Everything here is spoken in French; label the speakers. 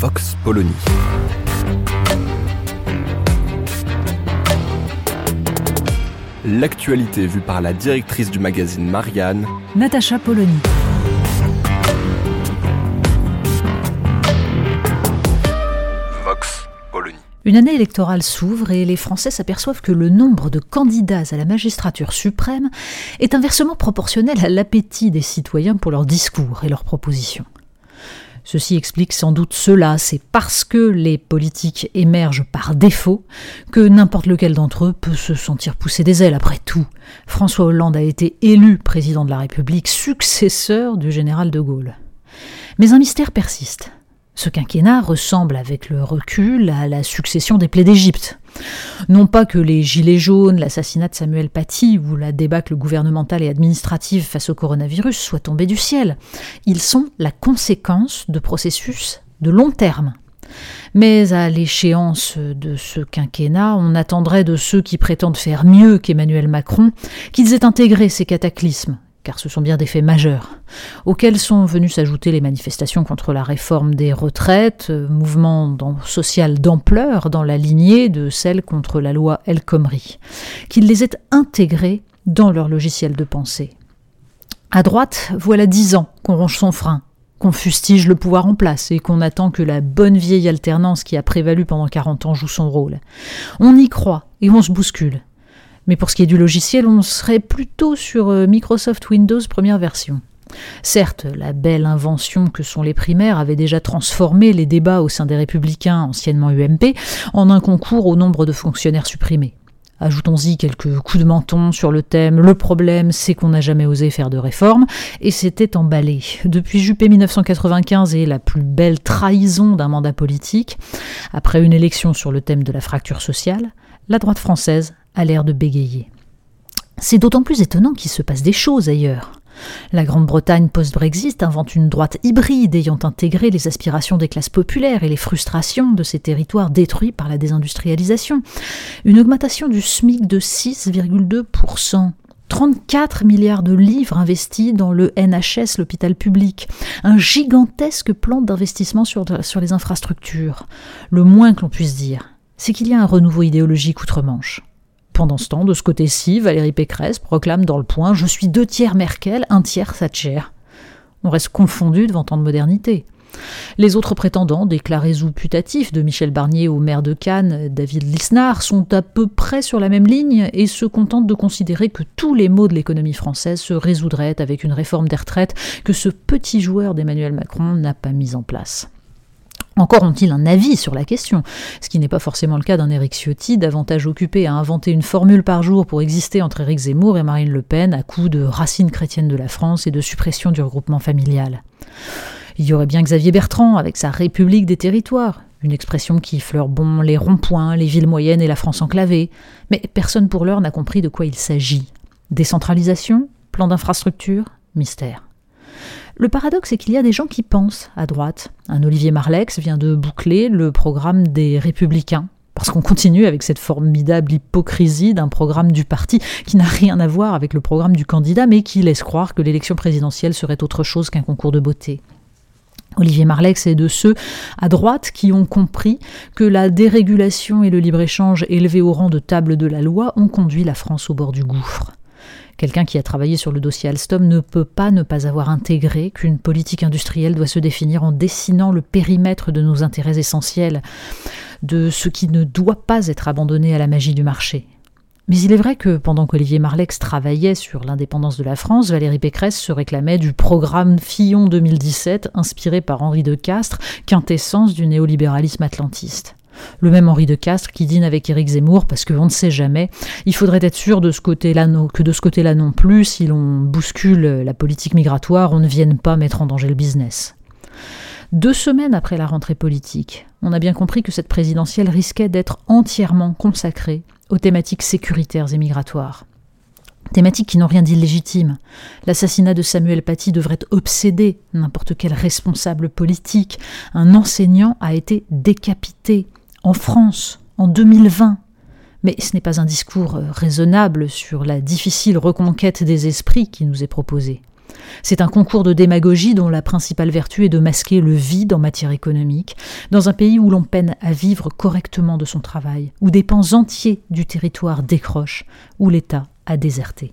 Speaker 1: Vox Polony. L'actualité vue par la directrice du magazine Marianne,
Speaker 2: Natacha Polony.
Speaker 1: Vox Polony.
Speaker 2: Une année électorale s'ouvre et les Français s'aperçoivent que le nombre de candidats à la magistrature suprême est inversement proportionnel à l'appétit des citoyens pour leurs discours et leurs propositions. Ceci explique sans doute cela, c'est parce que les politiques émergent par défaut que n'importe lequel d'entre eux peut se sentir pousser des ailes. Après tout, François Hollande a été élu président de la République, successeur du général de Gaulle. Mais un mystère persiste. Ce quinquennat ressemble avec le recul à la succession des plaies d'Égypte. Non pas que les gilets jaunes, l'assassinat de Samuel Paty ou la débâcle gouvernementale et administrative face au coronavirus soient tombés du ciel. Ils sont la conséquence de processus de long terme. Mais à l'échéance de ce quinquennat, on attendrait de ceux qui prétendent faire mieux qu'Emmanuel Macron qu'ils aient intégré ces cataclysmes car ce sont bien des faits majeurs, auxquels sont venues s'ajouter les manifestations contre la réforme des retraites, mouvement social d'ampleur dans la lignée de celle contre la loi El Khomri, qu'ils les aient intégrés dans leur logiciel de pensée. À droite, voilà dix ans qu'on ronge son frein, qu'on fustige le pouvoir en place et qu'on attend que la bonne vieille alternance qui a prévalu pendant 40 ans joue son rôle. On y croit et on se bouscule. Mais pour ce qui est du logiciel, on serait plutôt sur euh, Microsoft Windows première version. Certes, la belle invention que sont les primaires avait déjà transformé les débats au sein des républicains, anciennement UMP, en un concours au nombre de fonctionnaires supprimés. Ajoutons-y quelques coups de menton sur le thème Le problème, c'est qu'on n'a jamais osé faire de réforme, et c'était emballé. Depuis Juppé 1995 et la plus belle trahison d'un mandat politique, après une élection sur le thème de la fracture sociale, la droite française a l'air de bégayer. C'est d'autant plus étonnant qu'il se passe des choses ailleurs. La Grande-Bretagne post-Brexit invente une droite hybride ayant intégré les aspirations des classes populaires et les frustrations de ces territoires détruits par la désindustrialisation. Une augmentation du SMIC de 6,2%. 34 milliards de livres investis dans le NHS, l'hôpital public, un gigantesque plan d'investissement sur, les infrastructures. Le moins que l'on puisse dire, c'est qu'il y a un renouveau idéologique outre-Manche. Pendant ce temps, de ce côté-ci, Valérie Pécresse proclame dans le point Je suis deux tiers Merkel, un tiers Thatcher. On reste confondu devant tant de modernité. Les autres prétendants, déclarés ou putatifs, de Michel Barnier au maire de Cannes, David Lisnard, sont à peu près sur la même ligne et se contentent de considérer que tous les maux de l'économie française se résoudraient avec une réforme des retraites que ce petit joueur d'Emmanuel Macron n'a pas mise en place. Encore ont-ils un avis sur la question, ce qui n'est pas forcément le cas d'un Éric Ciotti, davantage occupé à inventer une formule par jour pour exister entre Éric Zemmour et Marine Le Pen à coup de racines chrétiennes de la France et de suppression du regroupement familial. Il y aurait bien Xavier Bertrand avec sa République des territoires, une expression qui fleure bon les ronds-points, les villes moyennes et la France enclavée, mais personne pour l'heure n'a compris de quoi il s'agit. Décentralisation Plan d'infrastructure Mystère. Le paradoxe, c'est qu'il y a des gens qui pensent à droite. Un Olivier Marlex vient de boucler le programme des Républicains. Parce qu'on continue avec cette formidable hypocrisie d'un programme du parti qui n'a rien à voir avec le programme du candidat, mais qui laisse croire que l'élection présidentielle serait autre chose qu'un concours de beauté. Olivier Marlex est de ceux à droite qui ont compris que la dérégulation et le libre-échange élevés au rang de table de la loi ont conduit la France au bord du gouffre. Quelqu'un qui a travaillé sur le dossier Alstom ne peut pas ne pas avoir intégré qu'une politique industrielle doit se définir en dessinant le périmètre de nos intérêts essentiels, de ce qui ne doit pas être abandonné à la magie du marché. Mais il est vrai que pendant qu'Olivier Marlex travaillait sur l'indépendance de la France, Valérie Pécresse se réclamait du programme Fillon 2017 inspiré par Henri de Castres, quintessence du néolibéralisme atlantiste. Le même Henri de Castres qui dîne avec Éric Zemmour parce qu'on ne sait jamais. Il faudrait être sûr de ce côté-là que de ce côté-là non plus, si l'on bouscule la politique migratoire, on ne vienne pas mettre en danger le business. Deux semaines après la rentrée politique, on a bien compris que cette présidentielle risquait d'être entièrement consacrée aux thématiques sécuritaires et migratoires. Thématiques qui n'ont rien d'illégitime. L'assassinat de Samuel Paty devrait obséder n'importe quel responsable politique. Un enseignant a été décapité en France en 2020. Mais ce n'est pas un discours euh, raisonnable sur la difficile reconquête des esprits qui nous est proposé. C'est un concours de démagogie dont la principale vertu est de masquer le vide en matière économique, dans un pays où l'on peine à vivre correctement de son travail, où des pans entiers du territoire décrochent, où l'État a déserté.